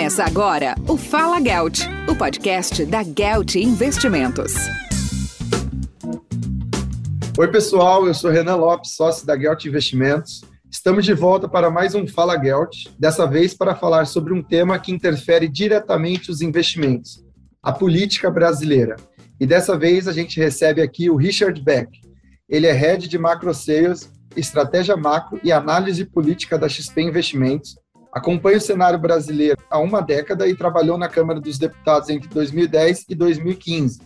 Começa agora o Fala Gelt, o podcast da Gelt Investimentos. Oi, pessoal, eu sou Renan Lopes, sócio da Gelt Investimentos. Estamos de volta para mais um Fala Gelt, dessa vez para falar sobre um tema que interfere diretamente os investimentos, a política brasileira. E dessa vez a gente recebe aqui o Richard Beck. Ele é head de Macro Sales, Estratégia Macro e Análise Política da XP Investimentos Acompanha o cenário brasileiro há uma década e trabalhou na Câmara dos Deputados entre 2010 e 2015.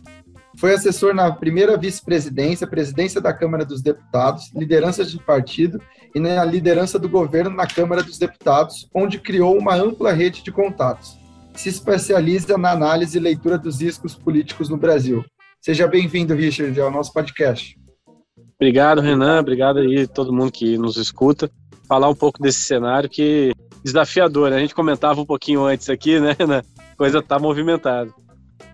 Foi assessor na primeira vice-presidência, presidência da Câmara dos Deputados, liderança de partido e na liderança do governo na Câmara dos Deputados, onde criou uma ampla rede de contatos. Se especializa na análise e leitura dos riscos políticos no Brasil. Seja bem-vindo, Richard, ao nosso podcast. Obrigado, Renan. Obrigado aí todo mundo que nos escuta. Falar um pouco desse cenário que desafiador. Né? A gente comentava um pouquinho antes aqui, né? A coisa tá movimentada.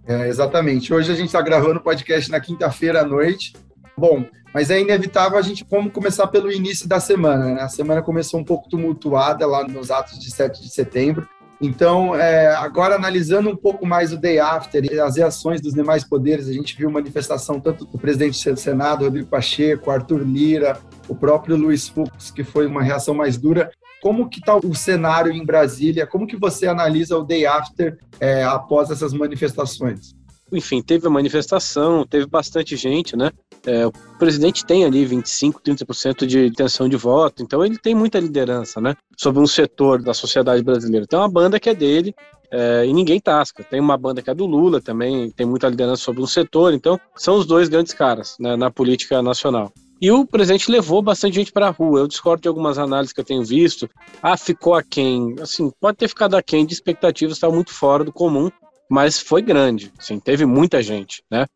É, exatamente. Hoje a gente está gravando o podcast na quinta-feira à noite. Bom, mas é inevitável a gente vamos começar pelo início da semana. Né? A semana começou um pouco tumultuada lá nos atos de 7 de setembro. Então, é, agora analisando um pouco mais o day after e as reações dos demais poderes, a gente viu manifestação tanto do presidente do Senado, Rodrigo Pacheco, Arthur Lira, o próprio Luiz Fux, que foi uma reação mais dura, como que está o cenário em Brasília? Como que você analisa o day after é, após essas manifestações? Enfim, teve a manifestação, teve bastante gente, né? É, o presidente tem ali 25, 30% de intenção de voto, então ele tem muita liderança, né? Sobre um setor da sociedade brasileira. Tem uma banda que é dele, é, e ninguém tasca. Tem uma banda que é do Lula também, tem muita liderança sobre um setor, então são os dois grandes caras né, na política nacional. E o presidente levou bastante gente para a rua. Eu discordo de algumas análises que eu tenho visto. Ah, ficou aquém. Assim, pode ter ficado aquém de expectativas, estava muito fora do comum, mas foi grande. Assim, teve muita gente, né?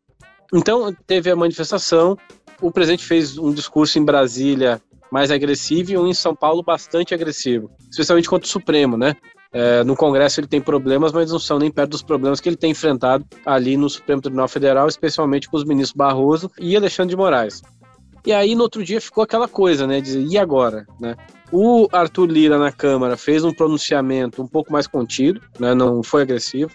Então, teve a manifestação. O presidente fez um discurso em Brasília mais agressivo e um em São Paulo bastante agressivo, especialmente contra o Supremo, né? É, no Congresso ele tem problemas, mas não são nem perto dos problemas que ele tem enfrentado ali no Supremo Tribunal Federal, especialmente com os ministros Barroso e Alexandre de Moraes. E aí no outro dia ficou aquela coisa, né? Dizer, e agora? Né? O Arthur Lira na Câmara fez um pronunciamento um pouco mais contido, né? não foi agressivo.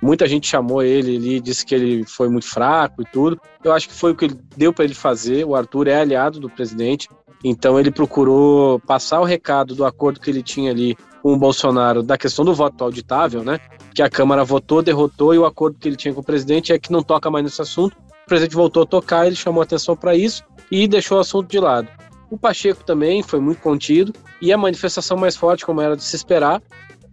Muita gente chamou ele ali, disse que ele foi muito fraco e tudo. Eu acho que foi o que deu para ele fazer. O Arthur é aliado do presidente, então ele procurou passar o recado do acordo que ele tinha ali com o Bolsonaro da questão do voto auditável, né? Que a Câmara votou, derrotou e o acordo que ele tinha com o presidente é que não toca mais nesse assunto. O presidente voltou a tocar, ele chamou atenção para isso e deixou o assunto de lado. O Pacheco também foi muito contido e a manifestação mais forte, como era de se esperar,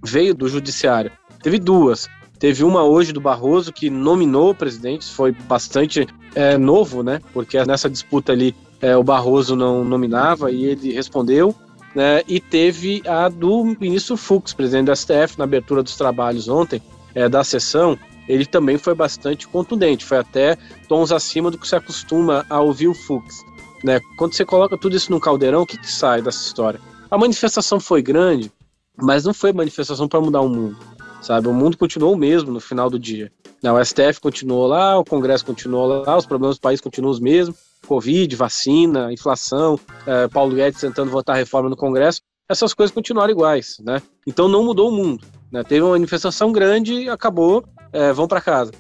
veio do judiciário. Teve duas. Teve uma hoje do Barroso que nominou o presidente, foi bastante é, novo, né? Porque nessa disputa ali é, o Barroso não nominava e ele respondeu. Né? E teve a do ministro Fux, presidente do STF, na abertura dos trabalhos ontem é, da sessão, ele também foi bastante contundente, foi até tons acima do que se acostuma a ouvir o Fux. Né? Quando você coloca tudo isso num caldeirão, o que, que sai dessa história? A manifestação foi grande, mas não foi manifestação para mudar o mundo, sabe? O mundo continuou o mesmo no final do dia. Não, o STF continuou lá, o Congresso continuou lá, os problemas do país continuam os mesmos, Covid, vacina, inflação, é, Paulo Guedes tentando votar reforma no Congresso, essas coisas continuaram iguais, né? Então não mudou o mundo. Né? Teve uma manifestação grande, acabou, é, vão para casa.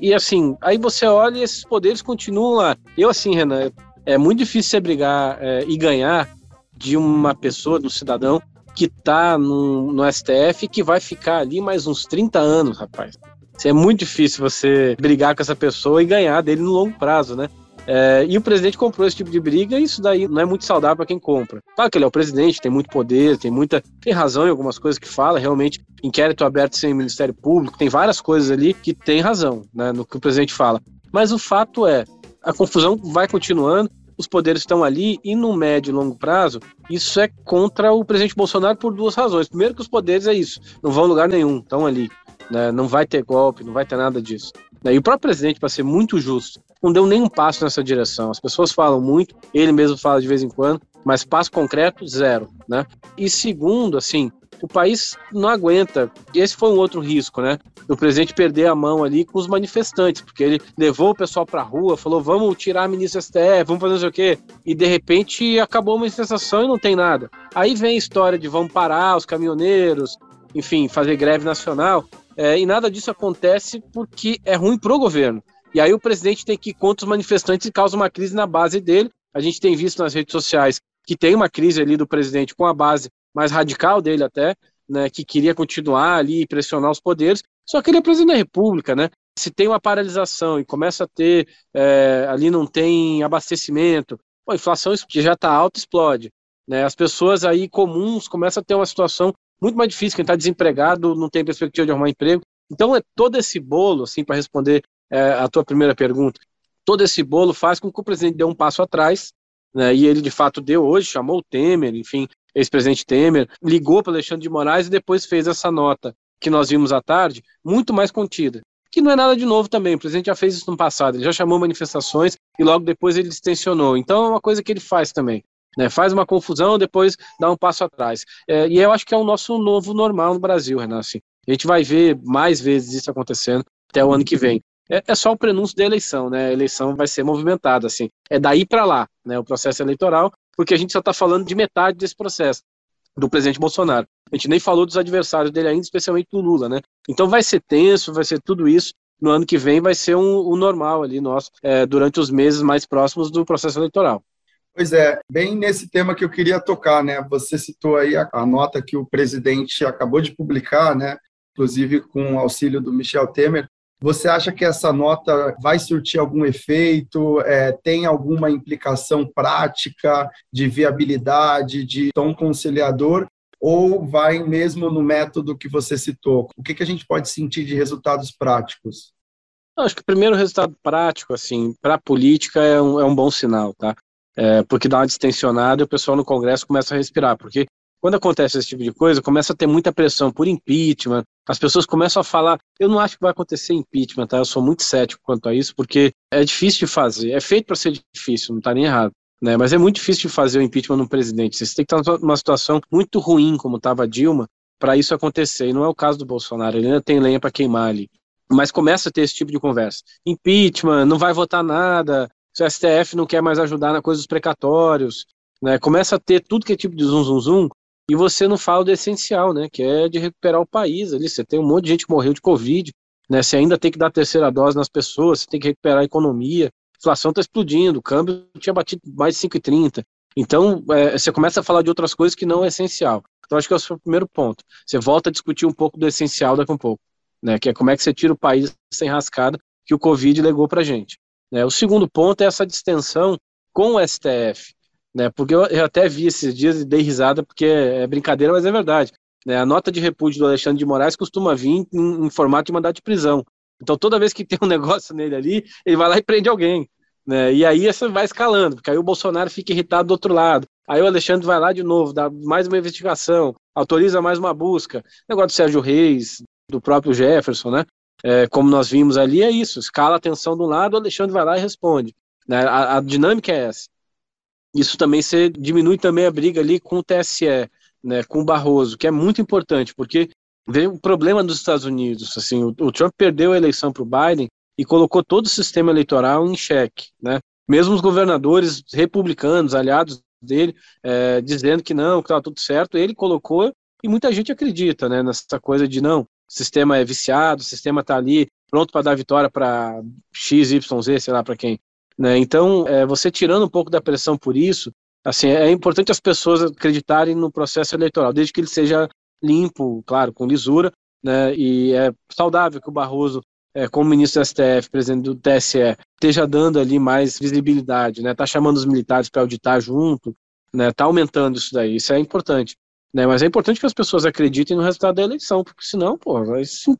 E assim, aí você olha e esses poderes continuam lá. Eu, assim, Renan, é muito difícil você brigar é, e ganhar de uma pessoa, de um cidadão que tá no, no STF que vai ficar ali mais uns 30 anos, rapaz. É muito difícil você brigar com essa pessoa e ganhar dele no longo prazo, né? É, e o presidente comprou esse tipo de briga e isso daí não é muito saudável para quem compra. Claro que ele é o presidente, tem muito poder, tem muita. tem razão em algumas coisas que fala, realmente, inquérito aberto sem Ministério Público, tem várias coisas ali que tem razão né, no que o presidente fala. Mas o fato é, a confusão vai continuando, os poderes estão ali e no médio e longo prazo, isso é contra o presidente Bolsonaro por duas razões. Primeiro que os poderes é isso, não vão a lugar nenhum, estão ali. Né? Não vai ter golpe, não vai ter nada disso. E o próprio presidente, para ser muito justo, não deu nenhum passo nessa direção. As pessoas falam muito, ele mesmo fala de vez em quando, mas passo concreto, zero. Né? E segundo, assim, o país não aguenta. Esse foi um outro risco, né? Do presidente perder a mão ali com os manifestantes, porque ele levou o pessoal para rua, falou: vamos tirar a ministra STF, vamos fazer não sei o quê. E de repente acabou a manifestação e não tem nada. Aí vem a história de vamos parar os caminhoneiros, enfim, fazer greve nacional. É, e nada disso acontece porque é ruim para o governo. E aí o presidente tem que ir contra os manifestantes e causa uma crise na base dele. A gente tem visto nas redes sociais que tem uma crise ali do presidente com a base mais radical dele até, né, que queria continuar ali e pressionar os poderes, só que ele é presidente da República, né? Se tem uma paralisação e começa a ter, é, ali não tem abastecimento, a inflação que já está alta explode. Né? As pessoas aí comuns começam a ter uma situação muito mais difícil, quem está desempregado não tem perspectiva de arrumar emprego. Então é todo esse bolo, assim, para responder é, a tua primeira pergunta, todo esse bolo faz com que o presidente dê um passo atrás, né, e ele de fato deu hoje, chamou o Temer, enfim, ex-presidente Temer, ligou para Alexandre de Moraes e depois fez essa nota que nós vimos à tarde, muito mais contida. Que não é nada de novo também, o presidente já fez isso no passado, ele já chamou manifestações e logo depois ele extensionou. Então é uma coisa que ele faz também. Né, faz uma confusão, depois dá um passo atrás. É, e eu acho que é o nosso novo normal no Brasil, Renan. Assim, a gente vai ver mais vezes isso acontecendo até o ano que vem. É, é só o prenúncio da eleição, né? A eleição vai ser movimentada, assim. É daí para lá, né? O processo eleitoral, porque a gente só está falando de metade desse processo do presidente Bolsonaro. A gente nem falou dos adversários dele ainda, especialmente do Lula, né? Então vai ser tenso, vai ser tudo isso. No ano que vem vai ser um, um normal ali nosso, é, durante os meses mais próximos do processo eleitoral. Pois é, bem nesse tema que eu queria tocar, né? Você citou aí a, a nota que o presidente acabou de publicar, né? Inclusive com o auxílio do Michel Temer, você acha que essa nota vai surtir algum efeito? É, tem alguma implicação prática de viabilidade, de tom conciliador? Ou vai mesmo no método que você citou? O que, que a gente pode sentir de resultados práticos? acho que o primeiro resultado prático, assim, para a política é um, é um bom sinal, tá? É, porque dá uma distensionada e o pessoal no Congresso começa a respirar, porque quando acontece esse tipo de coisa, começa a ter muita pressão por impeachment, as pessoas começam a falar, eu não acho que vai acontecer impeachment, tá? Eu sou muito cético quanto a isso, porque é difícil de fazer, é feito para ser difícil, não está nem errado. Né, mas é muito difícil de fazer o impeachment no presidente. Você tem que estar numa situação muito ruim, como estava Dilma, para isso acontecer. E não é o caso do Bolsonaro, ele ainda tem lenha para queimar ali. Mas começa a ter esse tipo de conversa. Impeachment, não vai votar nada, o STF não quer mais ajudar na coisa dos precatórios. Né, começa a ter tudo que é tipo de zum, zum, zum, e você não fala do essencial, né? Que é de recuperar o país ali. Você tem um monte de gente que morreu de Covid, né? Você ainda tem que dar terceira dose nas pessoas, você tem que recuperar a economia. A inflação está explodindo, o câmbio tinha batido mais de 5,30. Então, é, você começa a falar de outras coisas que não é essencial. Então, acho que é o primeiro ponto. Você volta a discutir um pouco do essencial daqui a um pouco, né? Que é como é que você tira o país sem rascada que o Covid legou para gente. Né? O segundo ponto é essa distensão com o STF né? Porque eu, eu, até vi esses dias e dei risada, porque é, brincadeira, mas é verdade. Né? A nota de repúdio do Alexandre de Moraes costuma vir em, em, formato de mandado de prisão. Então, toda vez que tem um negócio nele ali, ele vai lá e prende alguém. Né? E aí você vai escalando, porque aí o Bolsonaro fica irritado do outro lado. Aí o Alexandre vai lá de novo, dá mais uma investigação, autoriza mais uma busca. O negócio do Sérgio Reis, do próprio Jefferson, né? É, como nós vimos ali, é isso. Escala a atenção de um lado, o Alexandre vai lá e responde. Né? A, a dinâmica é essa isso também se diminui também a briga ali com o TSE, né, com o Barroso, que é muito importante, porque veio o problema dos Estados Unidos, assim, o, o Trump perdeu a eleição para o Biden e colocou todo o sistema eleitoral em xeque, né? Mesmo os governadores republicanos, aliados dele, é, dizendo que não, que estava tudo certo, ele colocou e muita gente acredita, né, nessa coisa de não, o sistema é viciado, o sistema está ali pronto para dar vitória para X, Y, Z, sei lá para quem. Né? Então, é, você tirando um pouco da pressão por isso, assim, é importante as pessoas acreditarem no processo eleitoral, desde que ele seja limpo, claro, com lisura, né? E é saudável que o Barroso, é, como ministro do STF, presidente do TSE, esteja dando ali mais visibilidade, né? Tá chamando os militares para auditar junto, né? Tá aumentando isso daí, isso é importante. Né, mas é importante que as pessoas acreditem no resultado da eleição, porque senão, pô,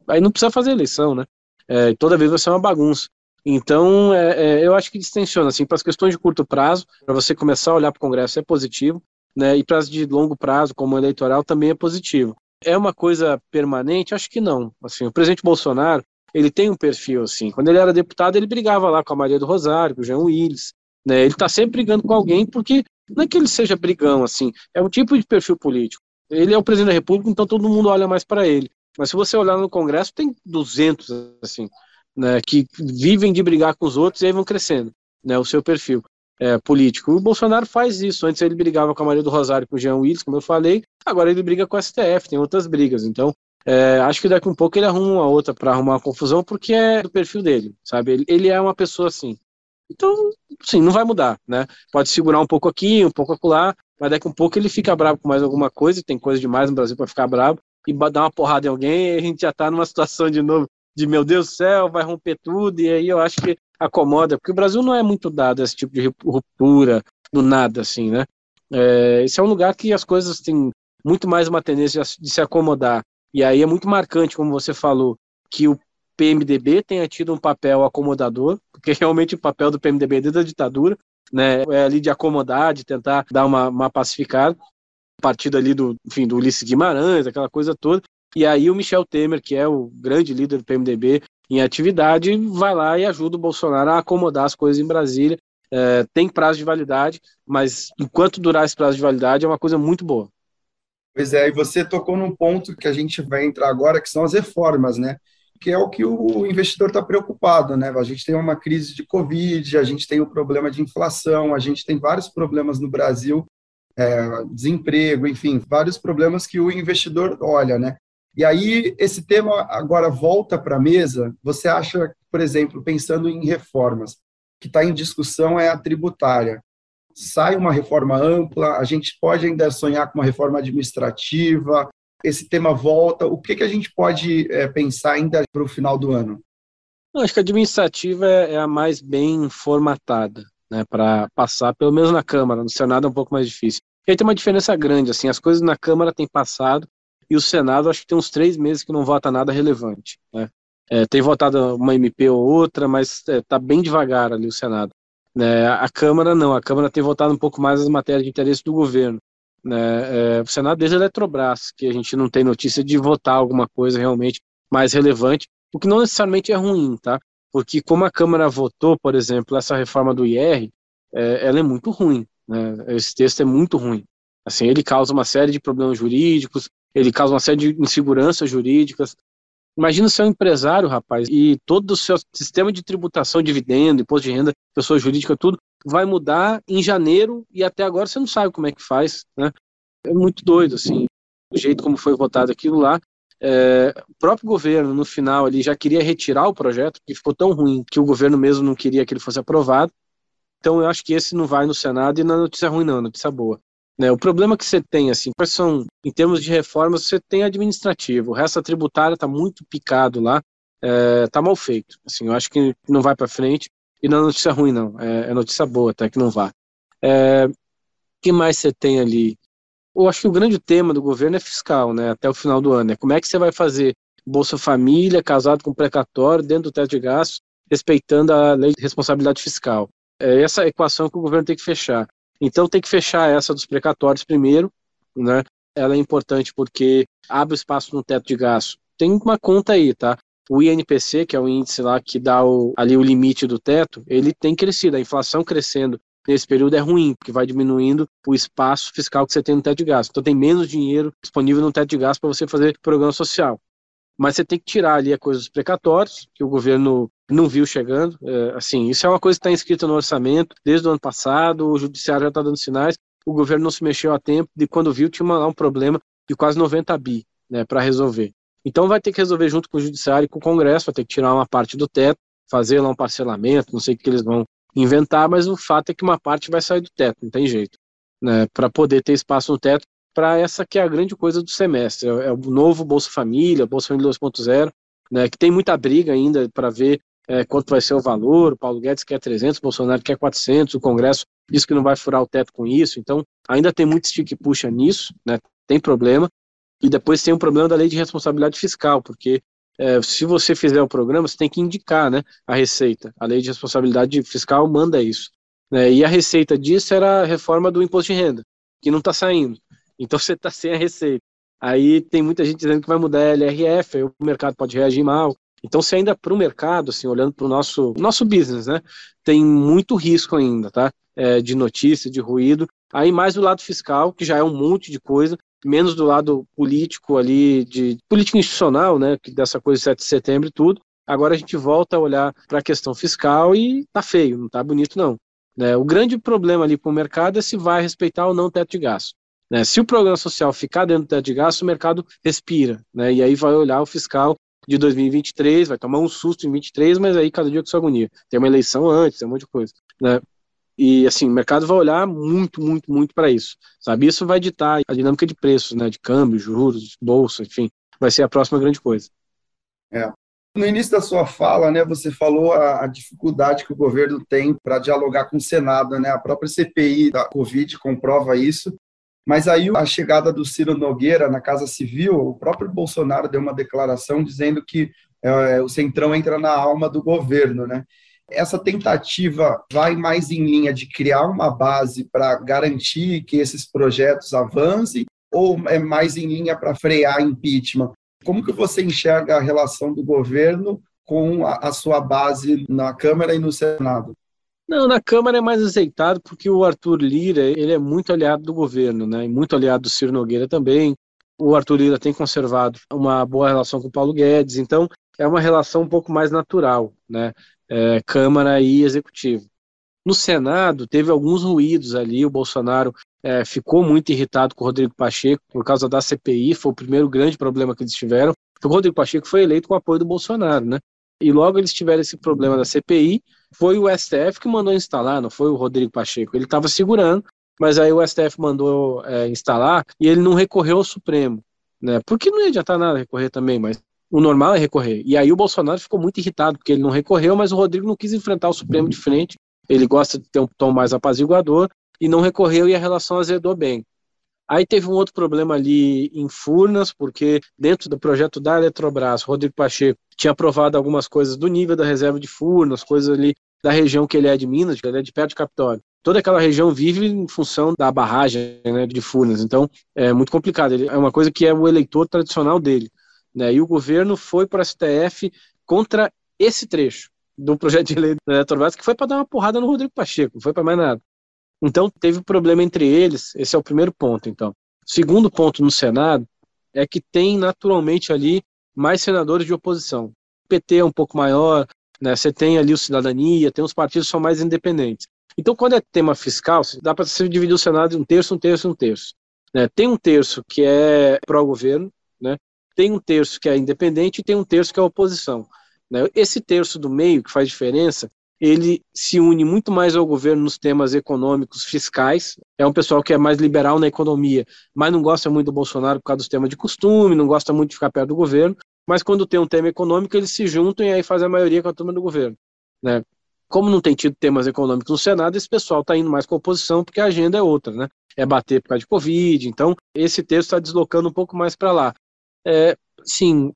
aí não precisa fazer eleição, né? É, toda vez vai ser uma bagunça. Então, é, é, eu acho que distensiona, assim, para as questões de curto prazo, para você começar a olhar para o Congresso é positivo, né, e para as de longo prazo, como eleitoral, também é positivo. É uma coisa permanente? Acho que não. Assim, o presidente Bolsonaro, ele tem um perfil, assim, quando ele era deputado, ele brigava lá com a Maria do Rosário, com o Jean Willis, né, ele está sempre brigando com alguém, porque não é que ele seja brigão, assim, é um tipo de perfil político. Ele é o presidente da República, então todo mundo olha mais para ele. Mas se você olhar no Congresso, tem 200, assim, né, que vivem de brigar com os outros e aí vão crescendo, né, o seu perfil é, político. O Bolsonaro faz isso. Antes ele brigava com a Maria do Rosário, com o Jean Willis, como eu falei. Agora ele briga com o STF, tem outras brigas. Então, é, acho que daqui um pouco ele arruma uma outra para arrumar uma confusão, porque é do perfil dele, sabe? Ele, ele, é uma pessoa assim. Então, sim, não vai mudar, né? Pode segurar um pouco aqui, um pouco acolá, mas daqui um pouco ele fica bravo com mais alguma coisa, tem coisa demais no Brasil para ficar bravo, e dar uma porrada em alguém, e a gente já tá numa situação de novo de meu Deus do céu, vai romper tudo, e aí eu acho que acomoda, porque o Brasil não é muito dado a esse tipo de ruptura do nada, assim, né? É, esse é um lugar que as coisas têm muito mais uma tendência de se acomodar. E aí é muito marcante, como você falou, que o PMDB tenha tido um papel acomodador, porque realmente o papel do PMDB desde a ditadura né, é ali de acomodar, de tentar dar uma, uma pacificada. Partido ali do, enfim, do Ulisses Guimarães, aquela coisa toda. E aí o Michel Temer, que é o grande líder do PMDB em atividade, vai lá e ajuda o Bolsonaro a acomodar as coisas em Brasília. É, tem prazo de validade, mas enquanto durar esse prazo de validade é uma coisa muito boa. Pois é, e você tocou num ponto que a gente vai entrar agora, que são as reformas, né? Que é o que o investidor está preocupado, né? A gente tem uma crise de Covid, a gente tem o problema de inflação, a gente tem vários problemas no Brasil, é, desemprego, enfim, vários problemas que o investidor olha, né? E aí, esse tema agora volta para a mesa. Você acha, por exemplo, pensando em reformas, que está em discussão é a tributária. Sai uma reforma ampla, a gente pode ainda sonhar com uma reforma administrativa, esse tema volta. O que, que a gente pode é, pensar ainda para o final do ano? Acho que a administrativa é, é a mais bem formatada, né, para passar, pelo menos na Câmara. No Senado é um pouco mais difícil. E aí tem uma diferença grande, assim, as coisas na Câmara têm passado e o Senado acho que tem uns três meses que não vota nada relevante. Né? É, tem votado uma MP ou outra, mas está é, tá bem devagar ali o Senado. Né? A Câmara não, a Câmara tem votado um pouco mais as matérias de interesse do governo. Né? É, o Senado desde a Eletrobras, que a gente não tem notícia de votar alguma coisa realmente mais relevante, o que não necessariamente é ruim, tá? Porque como a Câmara votou, por exemplo, essa reforma do IR, é, ela é muito ruim. Né? Esse texto é muito ruim. Assim, ele causa uma série de problemas jurídicos, ele causa uma série de inseguranças jurídicas. Imagina ser um empresário, rapaz, e todo o seu sistema de tributação, dividendo, imposto de renda, pessoa jurídica, tudo, vai mudar em janeiro e até agora você não sabe como é que faz, né? É muito doido, assim, o jeito como foi votado aquilo lá. É, o próprio governo, no final, ali já queria retirar o projeto, porque ficou tão ruim que o governo mesmo não queria que ele fosse aprovado. Então, eu acho que esse não vai no Senado e na notícia ruim, não, notícia boa. Né, o problema que você tem, assim, quais são, em termos de reformas, você tem administrativo, o resto tributária está muito picado lá, está é, mal feito. Assim, eu acho que não vai para frente, e não é notícia ruim, não, é, é, notícia boa até que não vá. É, que mais você tem ali? Eu acho que o grande tema do governo é fiscal, né, até o final do ano. É como é que você vai fazer Bolsa Família, casado com precatório, dentro do teto de gastos, respeitando a lei de responsabilidade fiscal. É essa equação que o governo tem que fechar. Então tem que fechar essa dos precatórios primeiro, né? Ela é importante porque abre espaço no teto de gasto. Tem uma conta aí, tá? O INPC, que é o índice lá que dá o, ali o limite do teto, ele tem crescido. A inflação crescendo nesse período é ruim, porque vai diminuindo o espaço fiscal que você tem no teto de gasto. Então tem menos dinheiro disponível no teto de gasto para você fazer programa social. Mas você tem que tirar ali a coisa dos precatórios, que o governo não viu chegando. É, assim, isso é uma coisa que está inscrita no orçamento desde o ano passado, o judiciário já está dando sinais, o governo não se mexeu a tempo, e quando viu tinha uma, um problema de quase 90 bi né, para resolver. Então vai ter que resolver junto com o judiciário e com o Congresso, vai ter que tirar uma parte do teto, fazer lá um parcelamento, não sei o que eles vão inventar, mas o fato é que uma parte vai sair do teto, não tem jeito. Né, para poder ter espaço no teto para essa que é a grande coisa do semestre, é, é o novo Bolsa Família, Bolsa Família 2.0, né, que tem muita briga ainda para ver é, quanto vai ser o valor, o Paulo Guedes quer 300, o Bolsonaro quer 400, o Congresso diz que não vai furar o teto com isso, então ainda tem muito stick puxa nisso, né, tem problema, e depois tem o problema da lei de responsabilidade fiscal, porque é, se você fizer o programa, você tem que indicar né, a receita, a lei de responsabilidade fiscal manda isso, né, e a receita disso era a reforma do imposto de renda, que não está saindo, então você está sem a receita. Aí tem muita gente dizendo que vai mudar a LRF, aí o mercado pode reagir mal. Então, se ainda para o mercado, assim, olhando para o nosso, nosso business, né, tem muito risco ainda, tá? É, de notícia, de ruído. Aí mais do lado fiscal, que já é um monte de coisa, menos do lado político ali, de política institucional, né, que dessa coisa de 7 de setembro e tudo. Agora a gente volta a olhar para a questão fiscal e tá feio, não tá bonito não. Né? O grande problema ali para o mercado é se vai respeitar ou não o teto de gasto. Né? Se o programa social ficar dentro teto de gasto, o mercado respira, né? e aí vai olhar o fiscal de 2023, vai tomar um susto em 23, mas aí cada dia com sua agonia. Tem uma eleição antes, tem um monte de coisa. Né? E assim, o mercado vai olhar muito, muito, muito para isso. Sabe? Isso vai ditar a dinâmica de preços, né? De câmbio, juros, bolsa, enfim. Vai ser a próxima grande coisa. É. No início da sua fala, né, você falou a, a dificuldade que o governo tem para dialogar com o Senado, né? A própria CPI da Covid comprova isso. Mas aí a chegada do Ciro Nogueira na Casa Civil, o próprio Bolsonaro deu uma declaração dizendo que é, o Centrão entra na alma do governo, né? Essa tentativa vai mais em linha de criar uma base para garantir que esses projetos avancem ou é mais em linha para frear impeachment? Como que você enxerga a relação do governo com a, a sua base na Câmara e no Senado? Não, na Câmara é mais azeitado porque o Arthur Lira ele é muito aliado do governo, né? E muito aliado do Ciro Nogueira também. O Arthur Lira tem conservado uma boa relação com o Paulo Guedes, então é uma relação um pouco mais natural, né? É, Câmara e Executivo. No Senado teve alguns ruídos ali. O Bolsonaro é, ficou muito irritado com o Rodrigo Pacheco por causa da CPI. Foi o primeiro grande problema que eles tiveram. O Rodrigo Pacheco foi eleito com o apoio do Bolsonaro, né? E logo eles tiveram esse problema da CPI. Foi o STF que mandou instalar, não foi o Rodrigo Pacheco. Ele estava segurando, mas aí o STF mandou é, instalar e ele não recorreu ao Supremo. Né? Porque não ia adiantar nada recorrer também, mas o normal é recorrer. E aí o Bolsonaro ficou muito irritado, porque ele não recorreu, mas o Rodrigo não quis enfrentar o Supremo de frente. Ele gosta de ter um tom mais apaziguador e não recorreu e a relação azedou bem. Aí teve um outro problema ali em Furnas, porque dentro do projeto da Eletrobras, Rodrigo Pacheco tinha aprovado algumas coisas do nível da reserva de Furnas, coisas ali da região que ele é de Minas, que ele é de perto de Capitólio. Toda aquela região vive em função da barragem né, de Furnas, então é muito complicado. Ele, é uma coisa que é o eleitor tradicional dele. Né, e o governo foi para a STF contra esse trecho do projeto de lei da Eletrobras, que foi para dar uma porrada no Rodrigo Pacheco, não foi para mais nada. Então, teve problema entre eles, esse é o primeiro ponto, então. Segundo ponto no Senado é que tem naturalmente ali mais senadores de oposição. O PT é um pouco maior, né? Você tem ali o Cidadania, tem os partidos que são mais independentes. Então, quando é tema fiscal, dá para você dividir o Senado em um terço, um terço, um terço. Né? Tem um terço que é pró-governo, né? tem um terço que é independente e tem um terço que é oposição. Né? Esse terço do meio, que faz diferença, ele se une muito mais ao governo nos temas econômicos, fiscais. É um pessoal que é mais liberal na economia, mas não gosta muito do Bolsonaro por causa dos temas de costume, não gosta muito de ficar perto do governo. Mas quando tem um tema econômico, eles se juntam e aí fazem a maioria com a turma do governo. Né? Como não tem tido temas econômicos no Senado, esse pessoal está indo mais com a oposição porque a agenda é outra, né? É bater por causa de Covid. Então, esse texto está deslocando um pouco mais para lá. É, sim,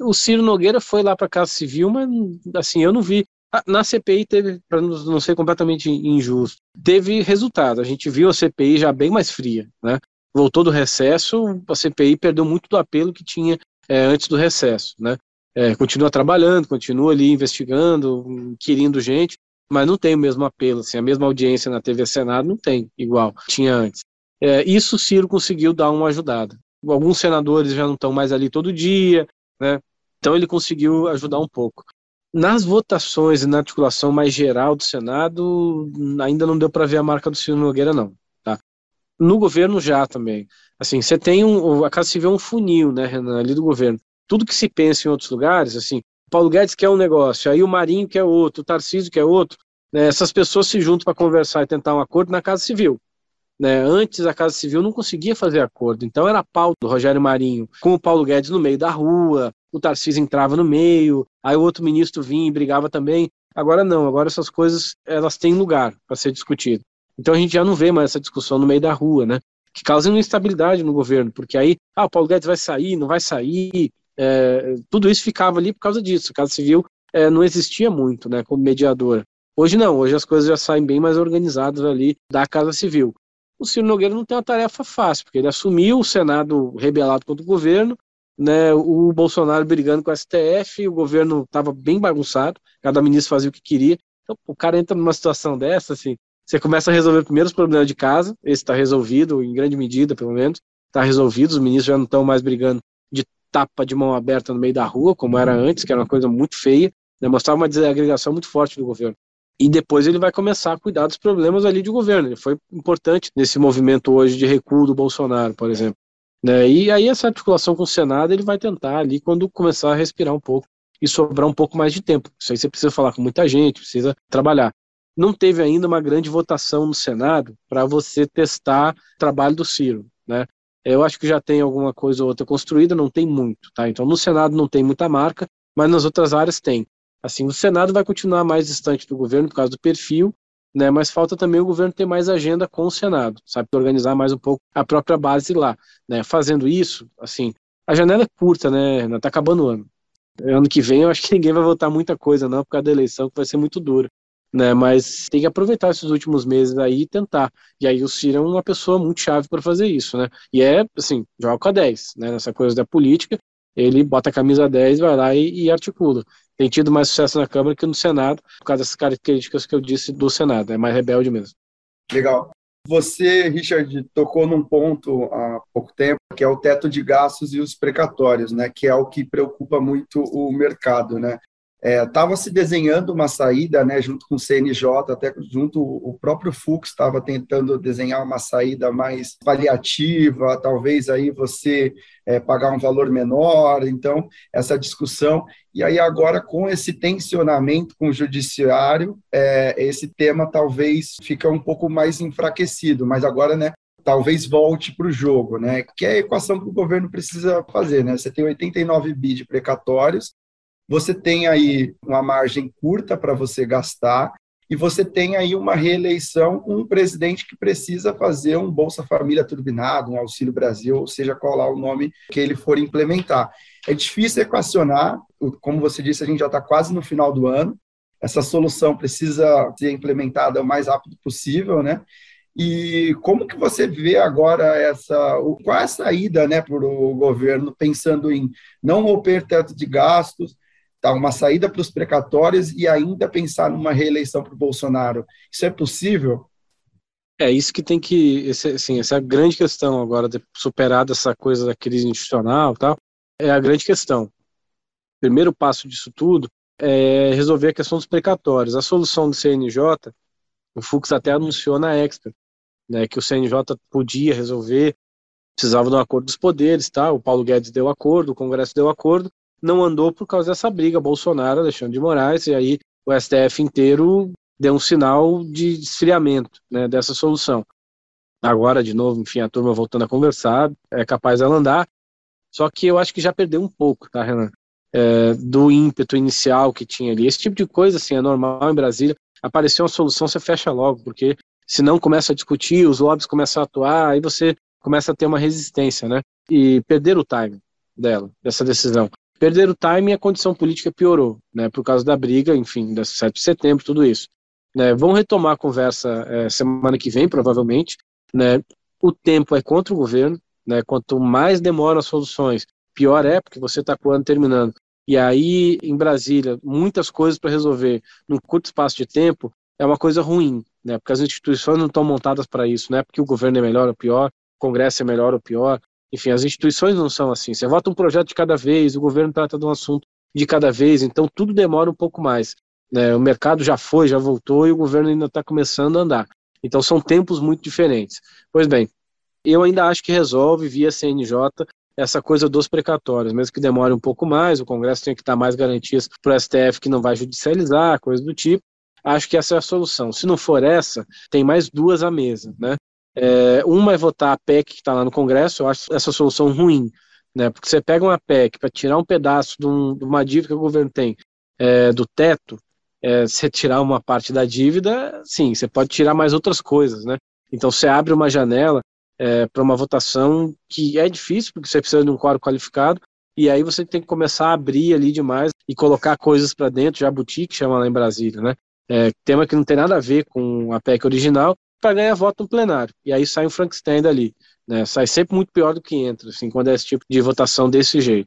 o Ciro Nogueira foi lá para a Casa Civil, mas assim, eu não vi na CPI teve, para não ser completamente injusto, teve resultado. A gente viu a CPI já bem mais fria, né? Voltou do recesso, a CPI perdeu muito do apelo que tinha é, antes do recesso, né? É, continua trabalhando, continua ali investigando, querendo gente, mas não tem o mesmo apelo, assim, a mesma audiência na TV Senado não tem igual tinha antes. É, isso o Ciro conseguiu dar uma ajudada. Alguns senadores já não estão mais ali todo dia, né? Então ele conseguiu ajudar um pouco. Nas votações e na articulação mais geral do Senado, ainda não deu para ver a marca do Ciro Nogueira, não. Tá? No governo já também. Assim, você tem um. A Casa Civil é um funil, né, Renan, ali do governo. Tudo que se pensa em outros lugares, assim, Paulo Guedes quer um negócio, aí o Marinho quer outro, o Tarcísio quer outro. Né, essas pessoas se juntam para conversar e tentar um acordo na Casa Civil. Né, antes a Casa Civil não conseguia fazer acordo, então era pau do Rogério Marinho com o Paulo Guedes no meio da rua, o Tarcísio entrava no meio, aí o outro ministro vinha e brigava também. Agora não, agora essas coisas elas têm lugar para ser discutido. Então a gente já não vê mais essa discussão no meio da rua, né? Que causa instabilidade no governo, porque aí, ah, o Paulo Guedes vai sair, não vai sair, é, tudo isso ficava ali por causa disso. A Casa Civil é, não existia muito, né, como mediadora. Hoje não, hoje as coisas já saem bem mais organizadas ali da Casa Civil. O Ciro Nogueira não tem uma tarefa fácil, porque ele assumiu o Senado rebelado contra o governo, né, o Bolsonaro brigando com o STF, o governo estava bem bagunçado, cada ministro fazia o que queria. Então, o cara entra numa situação dessa, assim, você começa a resolver primeiro os problemas de casa, esse está resolvido, em grande medida, pelo menos, está resolvido, os ministros já não estão mais brigando de tapa de mão aberta no meio da rua, como era antes, que era uma coisa muito feia, né, mostrava uma desagregação muito forte do governo. E depois ele vai começar a cuidar dos problemas ali de governo. Ele foi importante nesse movimento hoje de recuo do Bolsonaro, por exemplo. Né? E aí essa articulação com o Senado ele vai tentar ali quando começar a respirar um pouco e sobrar um pouco mais de tempo. Isso aí você precisa falar com muita gente, precisa trabalhar. Não teve ainda uma grande votação no Senado para você testar o trabalho do Ciro, né? Eu acho que já tem alguma coisa ou outra construída, não tem muito, tá? Então no Senado não tem muita marca, mas nas outras áreas tem. Assim, o Senado vai continuar mais distante do governo por causa do perfil, né? Mas falta também o governo ter mais agenda com o Senado, sabe, organizar mais um pouco a própria base lá, né? Fazendo isso, assim, a janela é curta, né? Tá acabando o ano. Ano que vem eu acho que ninguém vai votar muita coisa, não, por causa da eleição, que vai ser muito dura. Né, mas tem que aproveitar esses últimos meses aí e tentar. E aí o Ciro é uma pessoa muito chave para fazer isso, né? E é, assim, joga com a 10, né? Nessa coisa da política, ele bota a camisa 10, vai lá e, e, articula. Tem tido mais sucesso na Câmara que no Senado, por causa dessas características que eu disse do Senado, é mais rebelde mesmo. Legal. Você, Richard, tocou num ponto há pouco tempo, que é o teto de gastos e os precatórios, né, que é o que preocupa muito o mercado, né? Estava é, se desenhando uma saída, né, junto com o CNJ, até junto o próprio Fux estava tentando desenhar uma saída mais paliativa, talvez aí você é, pagar um valor menor, então essa discussão. E aí agora com esse tensionamento com o judiciário, é, esse tema talvez fica um pouco mais enfraquecido, mas agora, né, talvez volte para o jogo, né? Que é a equação que o governo precisa fazer, né? Você tem 89 bi de precatórios, você tem aí uma margem curta para você gastar e você tem aí uma reeleição com um presidente que precisa fazer um Bolsa Família turbinado, um Auxílio Brasil, ou seja, qual lá o nome que ele for implementar. É difícil equacionar, como você disse, a gente já está quase no final do ano, essa solução precisa ser implementada o mais rápido possível, né? E como que você vê agora essa, qual é a saída né, para o governo, pensando em não romper teto de gastos, tá, uma saída para os precatórios e ainda pensar numa reeleição para o Bolsonaro. Isso é possível? É isso que tem que, esse, assim, essa é a grande questão agora, de superar essa coisa da crise institucional tal, é a grande questão. O primeiro passo disso tudo é resolver a questão dos precatórios. A solução do CNJ, o Fux até anunciou na Expo, né, que o CNJ podia resolver, precisava um acordo dos poderes, tá? o Paulo Guedes deu acordo, o Congresso deu acordo, não andou por causa dessa briga Bolsonaro, Alexandre de Moraes, e aí o STF inteiro deu um sinal de esfriamento né, dessa solução. Agora, de novo, enfim, a turma voltando a conversar, é capaz dela andar, só que eu acho que já perdeu um pouco, tá, Renan? É, do ímpeto inicial que tinha ali. Esse tipo de coisa, assim, é normal em Brasília. Apareceu uma solução, você fecha logo, porque senão começa a discutir, os lobbies começam a atuar, aí você começa a ter uma resistência, né? E perder o time dela, dessa decisão. Perder o time e a condição política piorou, né, por causa da briga, enfim, da 7 de setembro, tudo isso. Né, vão retomar a conversa é, semana que vem, provavelmente. Né, o tempo é contra o governo, né, quanto mais demoram as soluções, pior é, porque você está com o ano terminando. E aí, em Brasília, muitas coisas para resolver num curto espaço de tempo é uma coisa ruim, né, porque as instituições não estão montadas para isso, não é porque o governo é melhor ou pior, o Congresso é melhor ou pior, enfim, as instituições não são assim. Você vota um projeto de cada vez, o governo trata de um assunto de cada vez, então tudo demora um pouco mais. Né? O mercado já foi, já voltou e o governo ainda está começando a andar. Então são tempos muito diferentes. Pois bem, eu ainda acho que resolve via CNJ essa coisa dos precatórios, mesmo que demore um pouco mais, o Congresso tem que dar mais garantias para o STF que não vai judicializar, coisa do tipo. Acho que essa é a solução. Se não for essa, tem mais duas à mesa, né? É, uma é votar a PEC que está lá no Congresso, eu acho essa solução ruim, né? Porque você pega uma PEC para tirar um pedaço de, um, de, uma dívida que o governo tem é, do teto, é, você tirar uma parte da dívida, sim, você pode tirar mais outras coisas, né? Então você abre uma janela é, para uma votação que é difícil, porque você precisa de um quadro qualificado, e aí você tem que começar a abrir ali demais e colocar coisas para dentro, jabuti, que chama lá em Brasília, né? É, tema que não tem nada a ver com a PEC original, para ganhar voto no plenário. E aí sai um Frankenstein dali. Né? Sai sempre muito pior do que entra, assim, quando é esse tipo de votação desse jeito.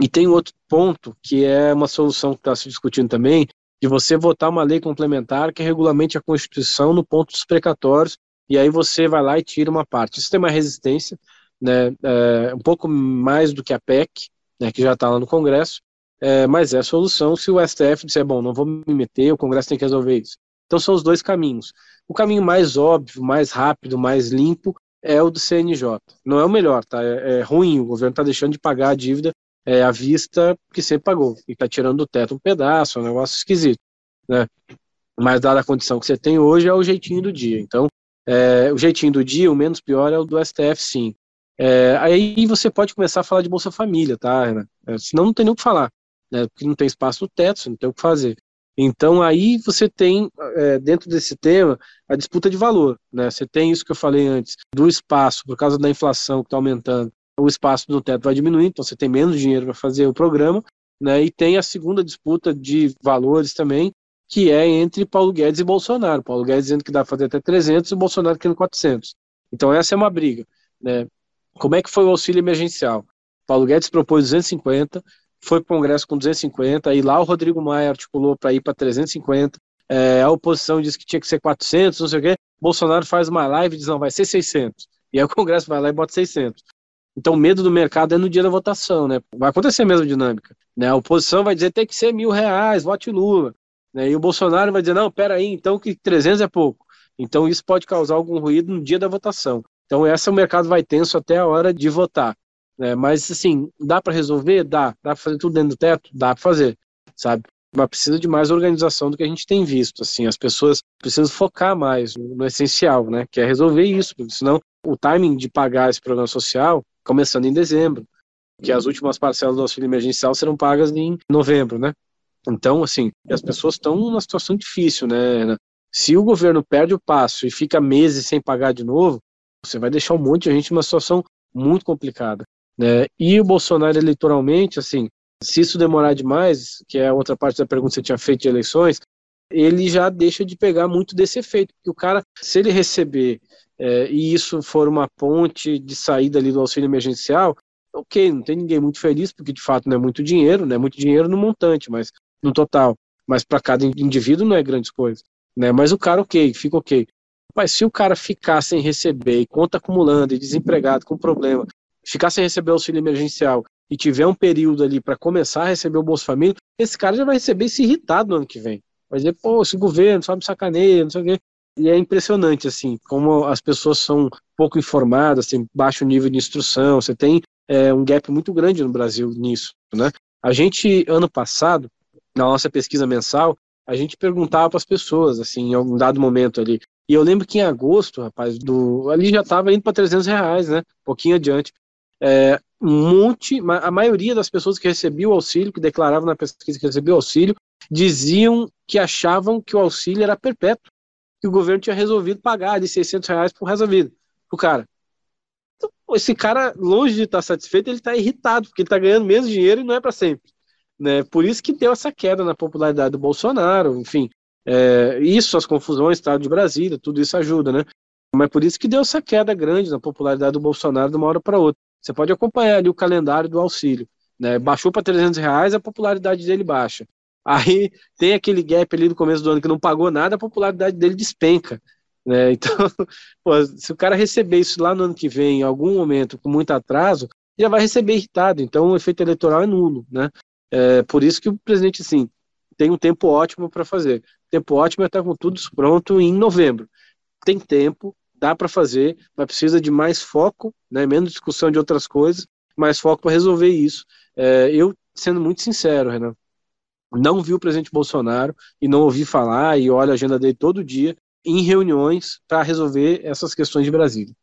E tem outro ponto, que é uma solução que está se discutindo também, de você votar uma lei complementar que regulamente a Constituição no ponto dos precatórios, e aí você vai lá e tira uma parte. Isso tem uma resistência, né, é, um pouco mais do que a PEC, né, que já está lá no Congresso, é, mas é a solução se o STF disser, bom, não vou me meter, o Congresso tem que resolver isso. Então são os dois caminhos. O caminho mais óbvio, mais rápido, mais limpo é o do CNJ. Não é o melhor, tá? É, é ruim. O governo está deixando de pagar a dívida é, à vista que sempre pagou e está tirando do teto um pedaço, é um negócio esquisito, né? Mas dada a condição que você tem hoje é o jeitinho do dia. Então, é, o jeitinho do dia, o menos pior é o do STF, sim. É, aí você pode começar a falar de Bolsa Família, tá, Renan? É, senão não tem nem o que falar, né? Porque não tem espaço no teto, você não tem o que fazer. Então aí você tem é, dentro desse tema a disputa de valor, né? Você tem isso que eu falei antes do espaço por causa da inflação que está aumentando, o espaço do teto vai diminuir, então você tem menos dinheiro para fazer o programa, né? E tem a segunda disputa de valores também, que é entre Paulo Guedes e Bolsonaro. Paulo Guedes dizendo que dá para fazer até 300 e Bolsonaro querendo 400. Então essa é uma briga, né? Como é que foi o auxílio emergencial? Paulo Guedes propôs 250, foi para o Congresso com 250, e lá o Rodrigo Maia articulou para ir para 350, é, a oposição disse que tinha que ser 400, não sei o quê, Bolsonaro faz uma live e diz, não, vai ser 600, e aí o Congresso vai lá e bota 600. Então o medo do mercado é no dia da votação, né? Vai acontecer a mesma dinâmica, né? A oposição vai dizer tem que ser mil reais, vote Lula, né? E o Bolsonaro vai dizer, não, peraí, então que 300 é pouco. Então isso pode causar algum ruído no dia da votação. Então, essa o mercado vai tenso até a hora de votar. Né? Mas, assim, dá para resolver? Dá. Dá para fazer tudo dentro do teto? Dá para fazer, sabe? Mas precisa de mais organização do que a gente tem visto. Assim, as pessoas precisam focar mais no essencial, né? Que é resolver isso, porque senão o timing de pagar esse programa social começando em dezembro, que as últimas parcelas do auxílio emergencial serão pagas em novembro, né? Então, assim, as pessoas estão numa situação difícil, né? Se o governo perde o passo e fica meses sem pagar de novo, você vai deixar um monte de gente numa situação muito complicada. Né? E o Bolsonaro eleitoralmente, assim, se isso demorar demais, que é a outra parte da pergunta que você tinha feito de eleições, ele já deixa de pegar muito desse efeito, porque o cara, se ele receber é, e isso for uma ponte de saída ali do auxílio emergencial, ok, não tem ninguém muito feliz, porque de fato não é muito dinheiro, não é muito dinheiro no montante, mas no total, mas para cada indivíduo não é grandes coisas, né? Mas o cara, ok, fica ok. Mas se o cara ficar sem receber, e conta acumulando, e desempregado com problema, ficar sem receber auxílio emergencial e tiver um período ali para começar a receber o Bolsa Família, esse cara já vai receber esse irritado no ano que vem. Vai dizer, pô, esse governo só me sacaneia, não sei o quê. E é impressionante, assim, como as pessoas são pouco informadas, tem baixo nível de instrução, você tem é, um gap muito grande no Brasil nisso, né? A gente, ano passado, na nossa pesquisa mensal, a gente perguntava para as pessoas, assim, em algum dado momento ali, e eu lembro que em agosto, rapaz, do, ali já estava indo para 300 reais, né? Pouquinho adiante. É, monte, a maioria das pessoas que recebiam o auxílio, que declaravam na pesquisa que recebiam o auxílio, diziam que achavam que o auxílio era perpétuo, que o governo tinha resolvido pagar de 600 reais por resto da vida, o cara. Então, esse cara, longe de estar satisfeito, ele está irritado, porque ele está ganhando menos dinheiro e não é para sempre. Né? Por isso que deu essa queda na popularidade do Bolsonaro, enfim. É, isso, as confusões, Estado de Brasília, tudo isso ajuda, né? Mas por isso que deu essa queda grande na popularidade do Bolsonaro de uma hora para outra. Você pode acompanhar ali o calendário do auxílio. Né? Baixou para 300 reais, a popularidade dele baixa. Aí tem aquele gap ali no começo do ano que não pagou nada, a popularidade dele despenca. Né? Então, pô, se o cara receber isso lá no ano que vem, em algum momento, com muito atraso, já vai receber irritado. Então o efeito eleitoral é nulo. Né? É, por isso que o presidente, assim, tem um tempo ótimo para fazer. Tempo ótimo é estar com tudo pronto em novembro. Tem tempo, dá para fazer, mas precisa de mais foco, né, menos discussão de outras coisas, mais foco para resolver isso. É, eu, sendo muito sincero, Renan, não vi o presidente Bolsonaro e não ouvi falar e olho a agenda dele todo dia em reuniões para resolver essas questões de Brasília.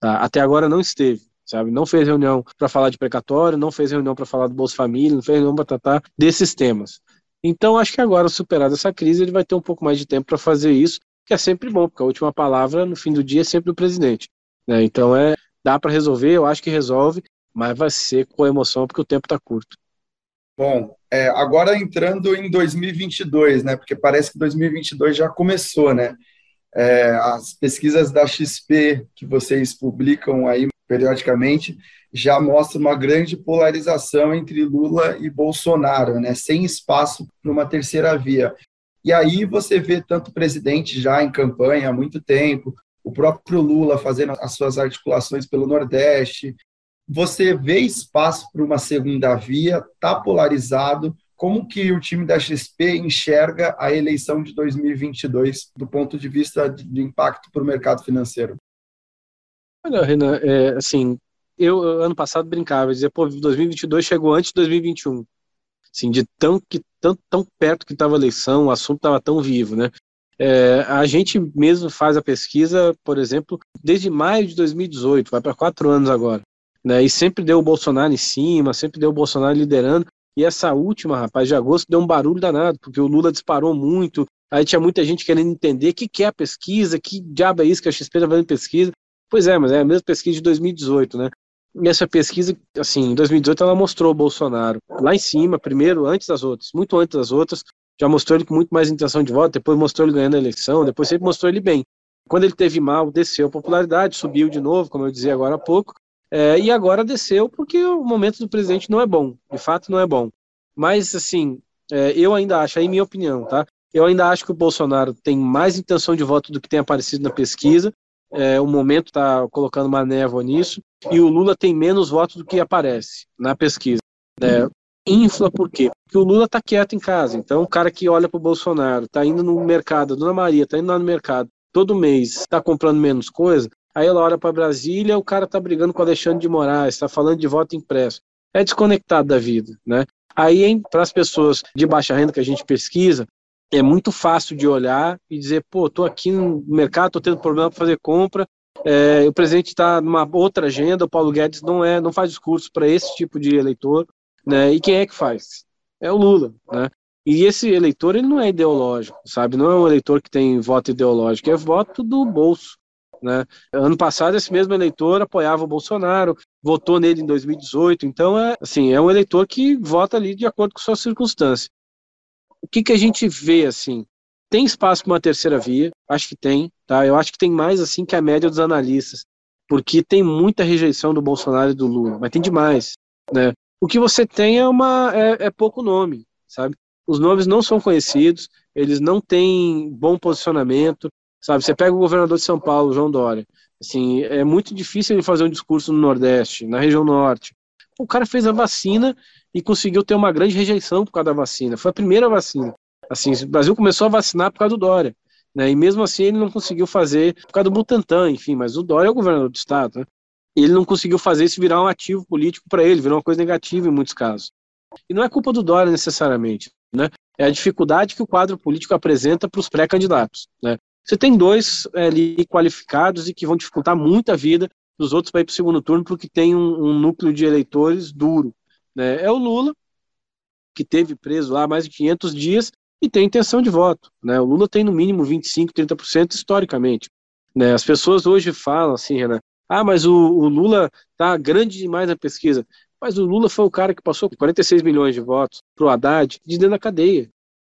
Tá? Até agora não esteve, sabe? Não fez reunião para falar de precatório, não fez reunião para falar do Bolsa Família, não fez reunião para tratar desses temas. Então, acho que agora, superada essa crise, ele vai ter um pouco mais de tempo para fazer isso, que é sempre bom, porque a última palavra no fim do dia é sempre do presidente. Né? Então, é dá para resolver, eu acho que resolve, mas vai ser com emoção, porque o tempo está curto. Bom, é, agora entrando em 2022, né? Porque parece que 2022 já começou, né? É, as pesquisas da XP que vocês publicam aí periodicamente já mostra uma grande polarização entre Lula e Bolsonaro, né, sem espaço para uma terceira via. E aí você vê tanto presidente já em campanha há muito tempo, o próprio Lula fazendo as suas articulações pelo Nordeste. Você vê espaço para uma segunda via, está polarizado. como que o time da XP enxerga a eleição de 2022 do ponto de vista de impacto para o mercado financeiro? Olha, Renan, é, assim, eu ano passado brincava, dizia, pô, 2022 chegou antes de 2021. Assim, de tão, que, tão, tão perto que estava a eleição, o assunto estava tão vivo, né? É, a gente mesmo faz a pesquisa, por exemplo, desde maio de 2018, vai para quatro anos agora. Né, e sempre deu o Bolsonaro em cima, sempre deu o Bolsonaro liderando. E essa última, rapaz, de agosto, deu um barulho danado, porque o Lula disparou muito. Aí tinha muita gente querendo entender o que, que é a pesquisa, que diabo é isso que a XP está fazendo pesquisa. Pois é, mas é a mesma pesquisa de 2018, né? E essa pesquisa, assim, em 2018 ela mostrou o Bolsonaro lá em cima, primeiro, antes das outras, muito antes das outras, já mostrou ele com muito mais intenção de voto, depois mostrou ele ganhando a eleição, depois sempre mostrou ele bem. Quando ele teve mal, desceu a popularidade, subiu de novo, como eu dizia agora há pouco, é, e agora desceu porque o momento do presidente não é bom, de fato não é bom. Mas, assim, é, eu ainda acho, aí minha opinião, tá? Eu ainda acho que o Bolsonaro tem mais intenção de voto do que tem aparecido na pesquisa, é, o momento está colocando uma névoa nisso, e o Lula tem menos votos do que aparece na pesquisa. É, infla por quê? Porque o Lula está quieto em casa. Então, o cara que olha para o Bolsonaro, está indo no mercado, Dona Maria está indo lá no mercado todo mês, está comprando menos coisa, aí ela olha para Brasília, o cara está brigando com o Alexandre de Moraes, está falando de voto impresso. É desconectado da vida, né? Aí, para as pessoas de baixa renda que a gente pesquisa, é muito fácil de olhar e dizer, pô, tô aqui no mercado, tô tendo problema para fazer compra, é, o presidente está numa outra agenda, o Paulo Guedes não é, não faz discurso para esse tipo de eleitor, né? E quem é que faz? É o Lula, né? E esse eleitor ele não é ideológico, sabe? Não é um eleitor que tem voto ideológico, é voto do bolso. Né? Ano passado esse mesmo eleitor apoiava o Bolsonaro, votou nele em 2018, então é assim é um eleitor que vota ali de acordo com suas circunstâncias. O que que a gente vê assim? Tem espaço para uma terceira via? Acho que tem, tá? Eu acho que tem mais assim que a média dos analistas, porque tem muita rejeição do Bolsonaro e do Lula, mas tem demais, né? o que você tem é, uma, é, é pouco nome, sabe? Os nomes não são conhecidos, eles não têm bom posicionamento, sabe? Você pega o governador de São Paulo, João Dória, assim, é muito difícil ele fazer um discurso no Nordeste, na região Norte. O cara fez a vacina e conseguiu ter uma grande rejeição por causa da vacina. Foi a primeira vacina. Assim, o Brasil começou a vacinar por causa do Dória. Né, e mesmo assim ele não conseguiu fazer por causa do Butantan, enfim, mas o Dória é o governador do estado, né? ele não conseguiu fazer isso virar um ativo político para ele, virou uma coisa negativa em muitos casos. E não é culpa do Dória necessariamente, né? É a dificuldade que o quadro político apresenta para os pré-candidatos, né? Você tem dois é, ali qualificados e que vão dificultar muito a vida dos outros para ir para o segundo turno, porque tem um, um, núcleo de eleitores duro. Né? É o Lula, que teve preso lá mais de 500 dias e tem intenção de voto. Né? O Lula tem no mínimo 25%, 30% historicamente. Né? As pessoas hoje falam assim, Renan, ah, mas o, o Lula tá grande demais na pesquisa. Mas o Lula foi o cara que passou 46 milhões de votos pro Haddad de dentro da cadeia.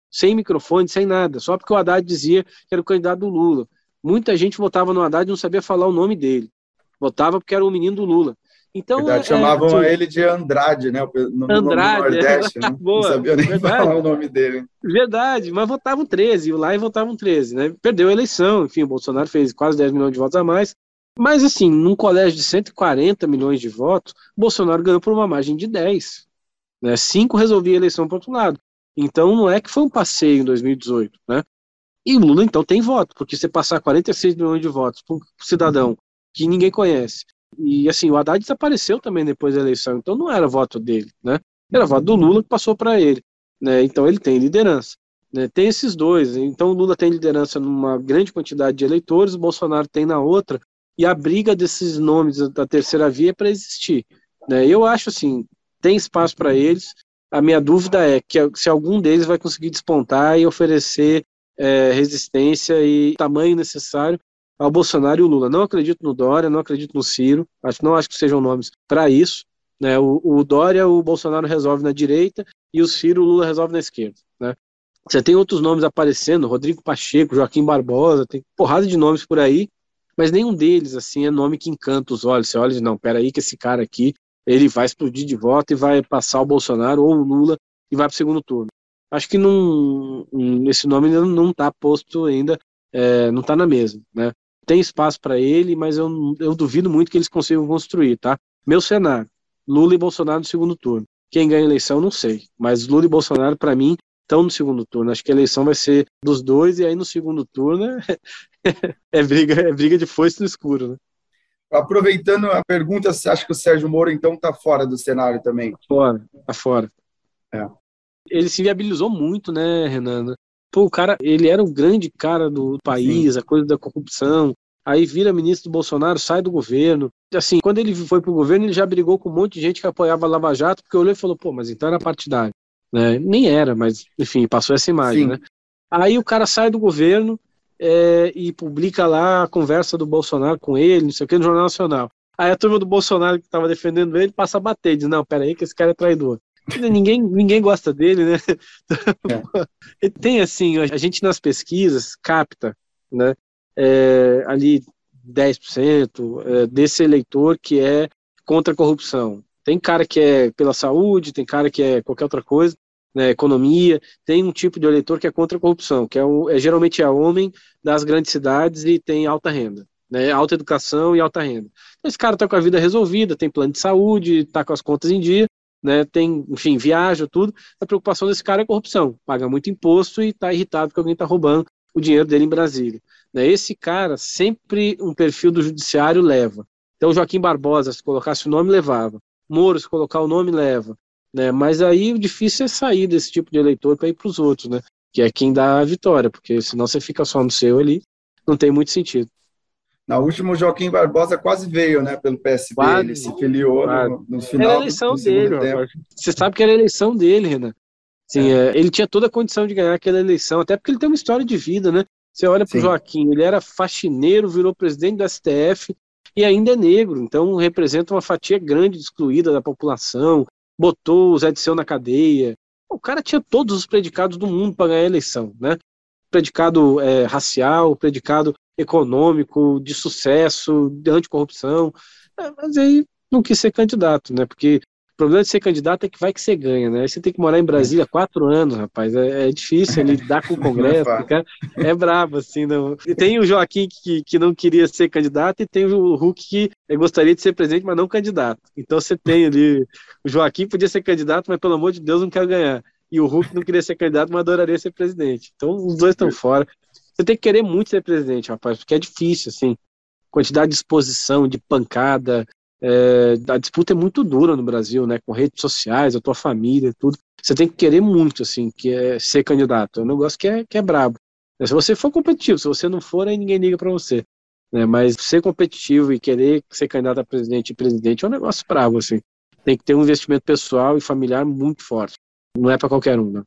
Sem microfone, sem nada. Só porque o Haddad dizia que era o candidato do Lula. Muita gente votava no Haddad e não sabia falar o nome dele. Votava porque era o menino do Lula. Então, verdade, é, chamavam tipo, ele de Andrade, né? No, Andrade, no Nordeste, né? Boa, não sabia nem verdade. falar o nome dele. Verdade, mas votavam 13, lá e votavam 13, né? Perdeu a eleição, enfim, o Bolsonaro fez quase 10 milhões de votos a mais, mas, assim, num colégio de 140 milhões de votos, Bolsonaro ganhou por uma margem de 10. Né? Cinco resolvia a eleição para outro lado. Então, não é que foi um passeio em 2018. Né? E o Lula, então, tem voto, porque você passar 46 milhões de votos para um cidadão que ninguém conhece. E, assim, o Haddad desapareceu também depois da eleição, então não era voto dele. Né? Era voto do Lula que passou para ele. Né? Então, ele tem liderança. Né? Tem esses dois. Então, o Lula tem liderança numa grande quantidade de eleitores, o Bolsonaro tem na outra e a briga desses nomes da terceira via é para existir. Né? Eu acho assim, tem espaço para eles. A minha dúvida é que se algum deles vai conseguir despontar e oferecer é, resistência e tamanho necessário ao Bolsonaro e o Lula. Não acredito no Dória, não acredito no Ciro, acho, não acho que sejam nomes para isso. Né? O, o, Dória, o Bolsonaro resolve na direita e o Ciro, o Lula resolve na esquerda. Né? Você tem outros nomes aparecendo, Rodrigo Pacheco, Joaquim Barbosa, tem porrada de nomes por aí, mas nenhum deles, assim, é nome que encanta os olhos. Você olha e diz, não, peraí que esse cara aqui, ele vai explodir de voto e vai passar o Bolsonaro ou o Lula e vai para o segundo turno. Acho que esse nome não está posto ainda, é, não está na mesa, né? Tem espaço para ele, mas eu, eu duvido muito que eles consigam construir, tá? Meu cenário, Lula e Bolsonaro no segundo turno. Quem ganha a eleição, não sei. Mas Lula e Bolsonaro, para mim, estão no segundo turno. Acho que a eleição vai ser dos dois, e aí no segundo turno é, briga, é briga de foice no escuro, né? Aproveitando a pergunta, você acha que o Sérgio Moro, então, está fora do cenário também? Tá fora, tá fora. É. Ele se viabilizou muito, né, Renan? Pô, o cara, ele era o grande cara do país, Sim. a coisa da corrupção. Aí vira ministro do Bolsonaro, sai do governo. Assim, quando ele foi pro governo, ele já brigou com um monte de gente que apoiava a Lava Jato, porque olhou e falou, pô, mas então era partidário. Né? Nem era, mas, enfim, passou essa imagem, Sim. né? Aí o cara sai do governo é, e publica lá a conversa do Bolsonaro com ele, não sei o que, no Jornal Nacional. Aí a turma do Bolsonaro que estava defendendo ele passa a bater, diz, não, peraí que esse cara é traidor. Ninguém, ninguém gosta dele, né? É. tem assim, a gente nas pesquisas capta, né, é, ali 10% é, desse eleitor que é contra a corrupção. Tem cara que é pela saúde, tem cara que é qualquer outra coisa, né, economia, tem um tipo de eleitor que é contra a corrupção, que é, um, é geralmente é homem das grandes cidades e tem alta renda, né, alta educação e alta renda. Então, esse cara está com a vida resolvida, tem plano de saúde, está com as contas em dia, né, tem, enfim, viaja, tudo. A preocupação desse cara é corrupção, paga muito imposto e está irritado porque alguém está roubando o dinheiro dele em Brasília. Né, esse cara, sempre um perfil do judiciário leva. Então, Joaquim Barbosa, se colocasse o nome, levava. Moro, se colocar o nome, leva. Né? Mas aí o difícil é sair desse tipo de eleitor para ir para os outros, né? Que é quem dá a vitória, porque senão você fica só no seu ali, não tem muito sentido. Na última, o Joaquim Barbosa quase veio, né, pelo PSB, quase, ele se filiou no, no, final era a eleição do, dele, Você sabe que era a eleição dele, Renan. Sim, é. É, ele tinha toda a condição de ganhar aquela eleição, até porque ele tem uma história de vida, né? Você olha para o Joaquim, ele era faxineiro, virou presidente do STF, e ainda é negro, então representa uma fatia grande excluída da população, botou o Zé Disseu na cadeia. O cara tinha todos os predicados do mundo para ganhar a eleição, né? Predicado é, racial, predicado econômico, de sucesso, de anticorrupção, é, mas aí não quis ser candidato, né? Porque o problema de ser candidato é que vai que você ganha, né? Aí você tem que morar em Brasília quatro anos, rapaz. É, é difícil lidar com o Congresso. É, é brabo, assim. Não... E tem o Joaquim que, que não queria ser candidato e tem o Hulk que gostaria de ser presidente, mas não candidato. Então você tem ali. O Joaquim podia ser candidato, mas pelo amor de Deus não quer ganhar. E o Hulk não queria ser candidato, mas adoraria ser presidente. Então os dois estão fora. Você tem que querer muito ser presidente, rapaz, porque é difícil, assim. Quantidade de exposição, de pancada, é, a disputa é muito dura no Brasil, né? Com redes sociais, a tua família, tudo. Você tem que querer muito, assim, que é ser candidato. É um negócio que é, que é brabo. Se você for competitivo, se você não for, aí ninguém liga para você. Né? Mas ser competitivo e querer ser candidato a presidente e presidente é um negócio brabo, assim. Tem que ter um investimento pessoal e familiar muito forte. Não é para qualquer um, né?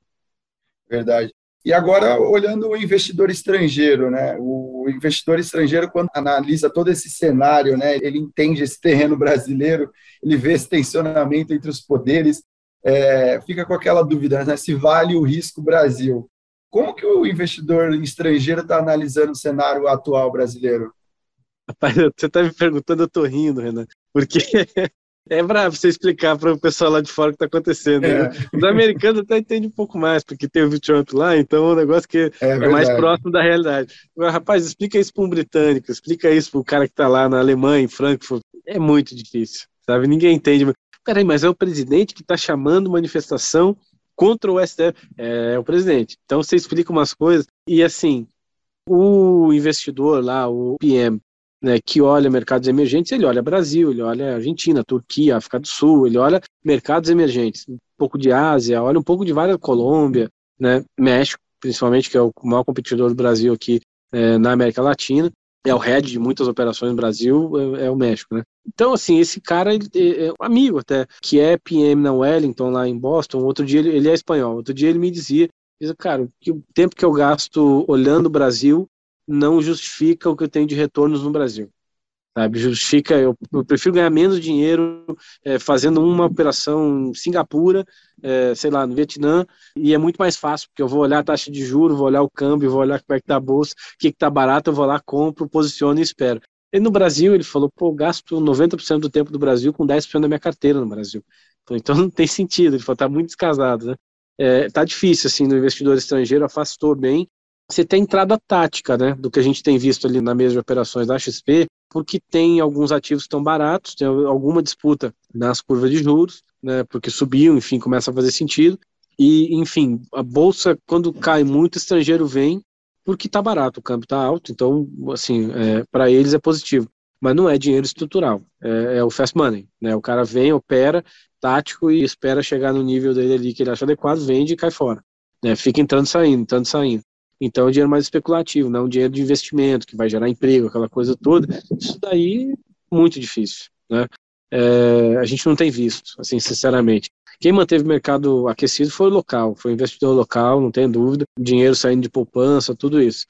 Verdade. E agora, olhando o investidor estrangeiro, né? O investidor estrangeiro, quando analisa todo esse cenário, né? Ele entende esse terreno brasileiro, ele vê esse tensionamento entre os poderes, é, fica com aquela dúvida, né? Se vale o risco Brasil. Como que o investidor estrangeiro está analisando o cenário atual brasileiro? Rapaz, você está me perguntando, eu estou rindo, Renan, porque é bravo você explicar para o pessoal lá de fora o que está acontecendo. É. Né? Os americanos até entendem um pouco mais, porque tem o Trump lá, então é um negócio que é, é mais próximo da realidade. Agora, rapaz, explica isso para um britânico, explica isso para o cara que está lá na Alemanha, em Frankfurt. É muito difícil, sabe? Ninguém entende. Peraí, mas é o presidente que está chamando manifestação contra o STF. É, é o presidente. Então você explica umas coisas e assim, o investidor lá, o PM, né, que olha mercados emergentes, ele olha Brasil, ele olha Argentina, Turquia, África do Sul, ele olha mercados emergentes, um pouco de Ásia, olha um pouco de várias, Colômbia, né, México, principalmente, que é o maior competidor do Brasil aqui é, na América Latina, é o head de muitas operações no Brasil, é, é o México, né. Então, assim, esse cara ele, é, um amigo até, que é PM na Wellington, lá em Boston, outro dia ele, ele é espanhol, outro dia ele me dizia, diz, cara, que o tempo que eu gasto olhando o Brasil não justifica o que eu tenho de retornos no Brasil. Sabe? Justifica, eu, eu prefiro ganhar menos dinheiro é, fazendo uma operação em Singapura, é, sei lá, no Vietnã, e é muito mais fácil, porque eu vou olhar a taxa de juros, vou olhar o câmbio, vou olhar como é que tá a bolsa, o que, que tá barato, eu vou lá, compro, posiciono e espero. E no Brasil, ele falou, pô, gasto 90% do tempo do Brasil com 10% da minha carteira no Brasil. Então não tem sentido, ele falou, tá muito descasado, né? É, tá difícil, assim, no investidor estrangeiro, afastou bem, você tem entrada tática, né, do que a gente tem visto ali na mesa de operações da XP, porque tem alguns ativos estão baratos, tem alguma disputa nas curvas de juros, né, porque subiu, enfim, começa a fazer sentido. E, enfim, a bolsa, quando cai muito, estrangeiro vem porque está barato, o câmbio está alto, então, assim, é, para eles é positivo. Mas não é dinheiro estrutural, é, é, o fast money, né? O cara vem, opera, tático e espera chegar no nível dele ali que ele acha adequado, vende e cai fora. Né? Fica entrando saindo, entrando saindo. Então é um dinheiro mais especulativo, não é um dinheiro de investimento que vai gerar emprego, aquela coisa toda. Isso daí muito difícil, né? É, a gente não tem visto, assim, sinceramente. Quem manteve o mercado aquecido foi o local, foi o investidor local, não tem dúvida, dinheiro saindo de poupança, tudo isso.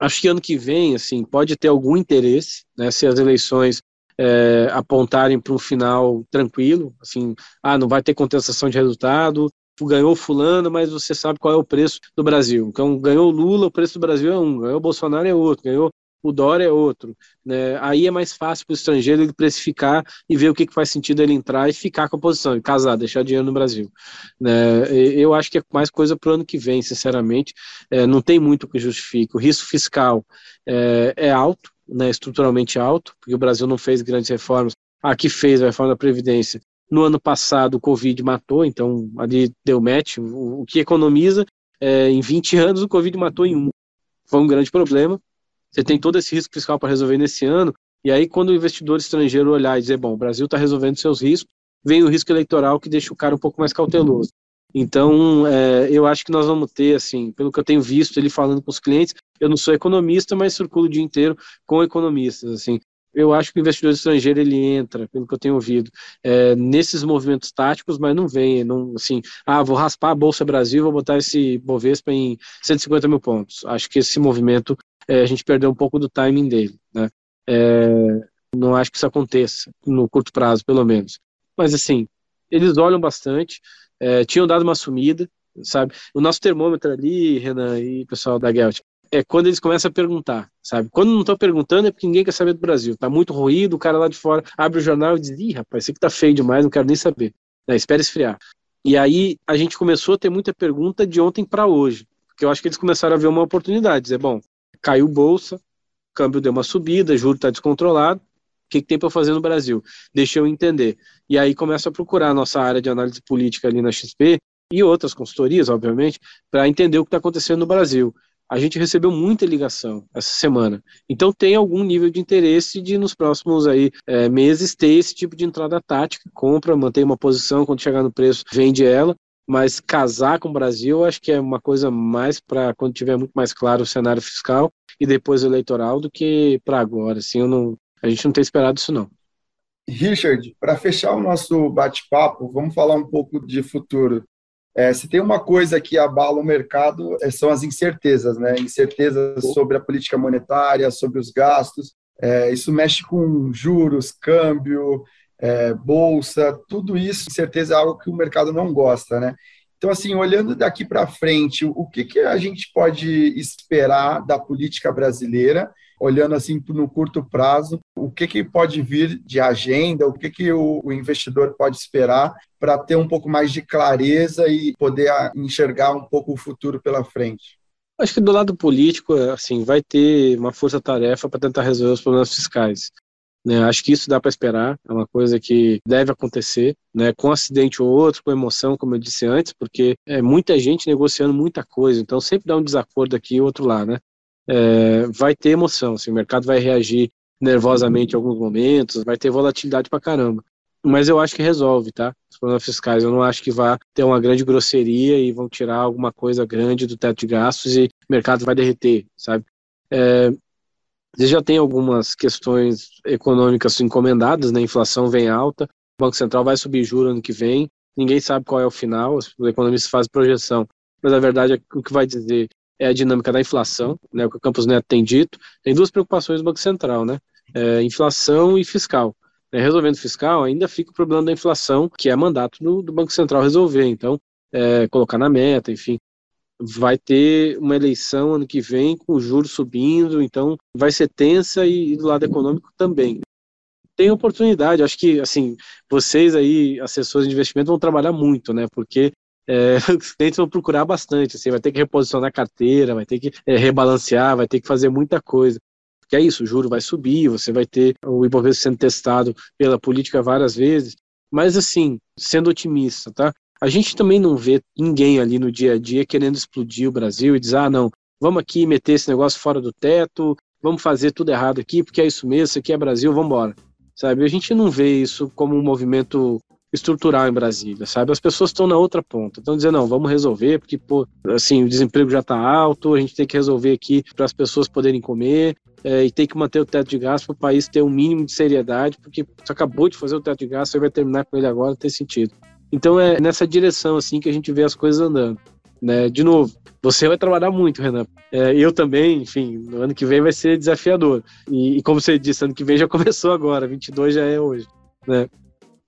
Acho que ano que vem, assim, pode ter algum interesse, né, se as eleições é, apontarem para um final tranquilo, assim, ah, não vai ter contestação de resultado, ganhou fulano, mas você sabe qual é o preço do Brasil. Então, ganhou Lula, o preço do Brasil é um, ganhou Bolsonaro é outro, ganhou o Dória é outro. Né? Aí é mais fácil para o estrangeiro ele precificar e ver o que, que faz sentido ele entrar e ficar com a posição, e casar, deixar dinheiro no Brasil. Né? Eu acho que é mais coisa para o ano que vem, sinceramente. É, não tem muito que justifique. O risco fiscal é, é alto, né, estruturalmente alto, porque o Brasil não fez grandes reformas. Aqui fez a reforma da Previdência. No ano passado, o Covid matou, então ali deu match. O, o que economiza, é, em 20 anos, o Covid matou em um. Foi um grande problema você tem todo esse risco fiscal para resolver nesse ano, e aí quando o investidor estrangeiro olhar e dizer, bom, o Brasil está resolvendo seus riscos, vem o risco eleitoral que deixa o cara um pouco mais cauteloso. Então, é, eu acho que nós vamos ter, assim, pelo que eu tenho visto ele falando com os clientes, eu não sou economista, mas circulo o dia inteiro com economistas, assim. Eu acho que o investidor estrangeiro ele entra, pelo que eu tenho ouvido, é, nesses movimentos táticos, mas não vem, não, assim, ah, vou raspar a Bolsa Brasil, vou botar esse Bovespa em 150 mil pontos. Acho que esse movimento é, a gente perdeu um pouco do timing dele, né? É, não acho que isso aconteça, no curto prazo, pelo menos. Mas, assim, eles olham bastante, é, tinham dado uma sumida, sabe? O nosso termômetro ali, Renan e pessoal da Gelt, é quando eles começam a perguntar, sabe? Quando não estão perguntando é porque ninguém quer saber do Brasil. Tá muito ruído, o cara lá de fora abre o jornal e diz, ih, rapaz, isso aqui tá feio demais, não quero nem saber. É, espera esfriar. E aí a gente começou a ter muita pergunta de ontem para hoje, porque eu acho que eles começaram a ver uma oportunidade, dizer, bom, caiu bolsa, câmbio deu uma subida, juro está descontrolado, o que, que tem para fazer no Brasil? Deixa eu entender. E aí começa a procurar a nossa área de análise política ali na XP e outras consultorias, obviamente, para entender o que está acontecendo no Brasil. A gente recebeu muita ligação essa semana. Então tem algum nível de interesse de nos próximos aí é, meses ter esse tipo de entrada tática, compra, mantém uma posição, quando chegar no preço, vende ela, mas casar com o Brasil acho que é uma coisa mais para quando tiver muito mais claro o cenário fiscal e depois eleitoral do que para agora. Assim, não, a gente não tem esperado isso não. Richard, para fechar o nosso bate-papo, vamos falar um pouco de futuro. É, se tem uma coisa que abala o mercado, é, são as incertezas, né? Incertezas sobre a política monetária, sobre os gastos. É, isso mexe com juros, câmbio, é, bolsa, tudo isso, com certeza, é algo que o mercado não gosta, né? Então, assim, olhando daqui para frente, o que, que a gente pode esperar da política brasileira, olhando assim no curto prazo, o que, que pode vir de agenda, o que, que o, o investidor pode esperar para ter um pouco mais de clareza e poder enxergar um pouco o futuro pela frente? Acho que do lado político, assim, vai ter uma força-tarefa para tentar resolver os problemas fiscais. Né, acho que isso dá para esperar, é uma coisa que deve acontecer, né, com um acidente ou outro, com emoção, como eu disse antes, porque é muita gente negociando muita coisa, então sempre dá um desacordo aqui e outro lá, né? É, vai ter emoção, assim, o mercado vai reagir nervosamente em alguns momentos, vai ter volatilidade para caramba. Mas eu acho que resolve, tá? Os problemas fiscais. Eu não acho que vá ter uma grande grosseria e vão tirar alguma coisa grande do teto de gastos e o mercado vai derreter, sabe? É, você já tem algumas questões econômicas encomendadas, né? Inflação vem alta, o Banco Central vai subir juros ano que vem, ninguém sabe qual é o final, os economistas fazem projeção, mas a verdade é que o que vai dizer é a dinâmica da inflação, né? O que o Campos Neto tem dito. Tem duas preocupações do Banco Central, né? É, inflação e fiscal. É, resolvendo fiscal, ainda fica o problema da inflação, que é mandato do, do Banco Central resolver. Então, é, colocar na meta, enfim vai ter uma eleição ano que vem com juros subindo, então vai ser tensa e, e do lado econômico também. Tem oportunidade, acho que assim vocês aí, assessores de investimento, vão trabalhar muito, né? Porque é, os clientes vão procurar bastante, assim, vai ter que reposicionar a carteira, vai ter que é, rebalancear, vai ter que fazer muita coisa. Porque é isso, o juro vai subir, você vai ter o Ibovespa sendo testado pela política várias vezes, Mas assim, sendo otimista, tá? A gente também não vê ninguém ali no dia a dia querendo explodir o Brasil e dizer, ah, não, vamos aqui meter esse negócio fora do teto, vamos fazer tudo errado aqui, porque é isso mesmo, isso aqui é Brasil, vamos embora. Sabe? A gente não vê isso como um movimento estrutural em Brasília, sabe? As pessoas estão na outra ponta, estão dizendo, não, vamos resolver, porque, pô, assim, o desemprego já está alto, a gente tem que resolver aqui para as pessoas poderem comer, é, e tem que manter o teto de gasto para o país ter um mínimo de seriedade, porque você acabou de fazer o teto de gasto, você vai terminar com ele agora, não tem sentido. Então é nessa direção assim que a gente vê as coisas andando. Né? De novo, você vai trabalhar muito, Renan. É, eu também, enfim, no ano que vem vai ser desafiador. E, e, como você disse, ano que vem já começou agora, 22 já é hoje. Né?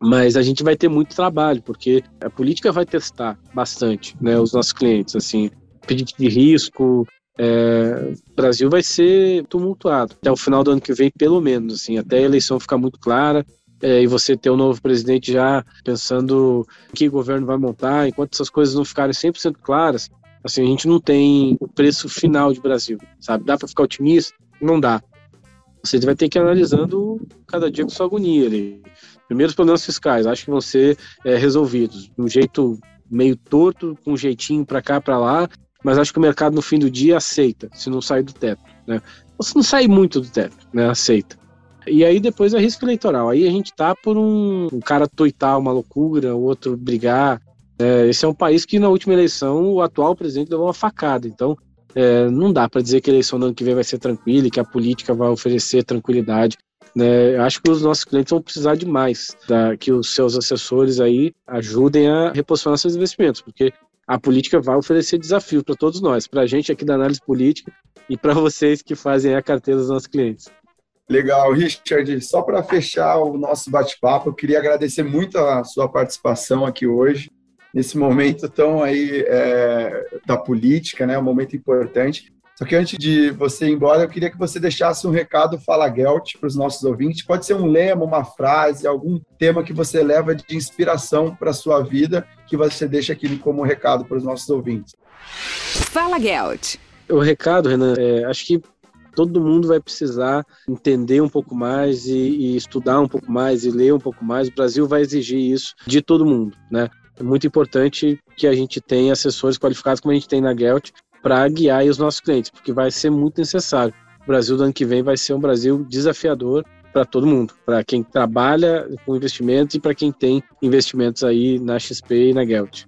Mas a gente vai ter muito trabalho, porque a política vai testar bastante né, os nossos clientes. Assim, pedido de risco, é, o Brasil vai ser tumultuado até o final do ano que vem, pelo menos, assim, até a eleição ficar muito clara é, e você ter o um novo presidente já pensando que governo vai montar, enquanto essas coisas não ficarem 100% claras, assim, a gente não tem o preço final de Brasil, sabe? Dá para ficar otimista? Não dá. Você vai ter que ir analisando cada dia com sua agonia ali. Primeiro, os problemas fiscais, acho que vão ser é, resolvidos de um jeito meio torto, com um jeitinho para cá, para lá, mas acho que o mercado no fim do dia aceita, se não sair do teto, né? Ou se não sair muito do teto, né? Aceita. E aí depois é risco eleitoral. Aí a gente tá por um, um cara toitar uma loucura, o outro brigar. É, esse é um país que na última eleição o atual presidente deu uma facada. Então é, não dá para dizer que a eleição do ano que vem vai ser tranquila e que a política vai oferecer tranquilidade. Né? Acho que os nossos clientes vão precisar demais da, que os seus assessores aí ajudem a reposicionar seus investimentos, porque a política vai oferecer desafios para todos nós, para a gente aqui da análise política e para vocês que fazem a carteira dos nossos clientes. Legal, Richard. Só para fechar o nosso bate-papo, eu queria agradecer muito a sua participação aqui hoje, nesse momento tão aí é, da política, né? Um momento importante. Só que antes de você ir embora, eu queria que você deixasse um recado Fala Gelt para os nossos ouvintes. Pode ser um lema, uma frase, algum tema que você leva de inspiração para a sua vida, que você deixa aqui como recado para os nossos ouvintes. Fala Gelt. O recado, Renan, é, acho que todo mundo vai precisar entender um pouco mais e, e, estudar um pouco mais e ler um pouco mais. O Brasil vai exigir isso de todo mundo, né? É muito importante que a gente tenha assessores qualificados como a gente tem na Gelt para guiar os nossos clientes, porque vai ser muito necessário. O Brasil do ano que vem vai ser um Brasil desafiador para todo mundo, para quem trabalha com investimentos e para quem tem investimentos aí na XP e na Gelt.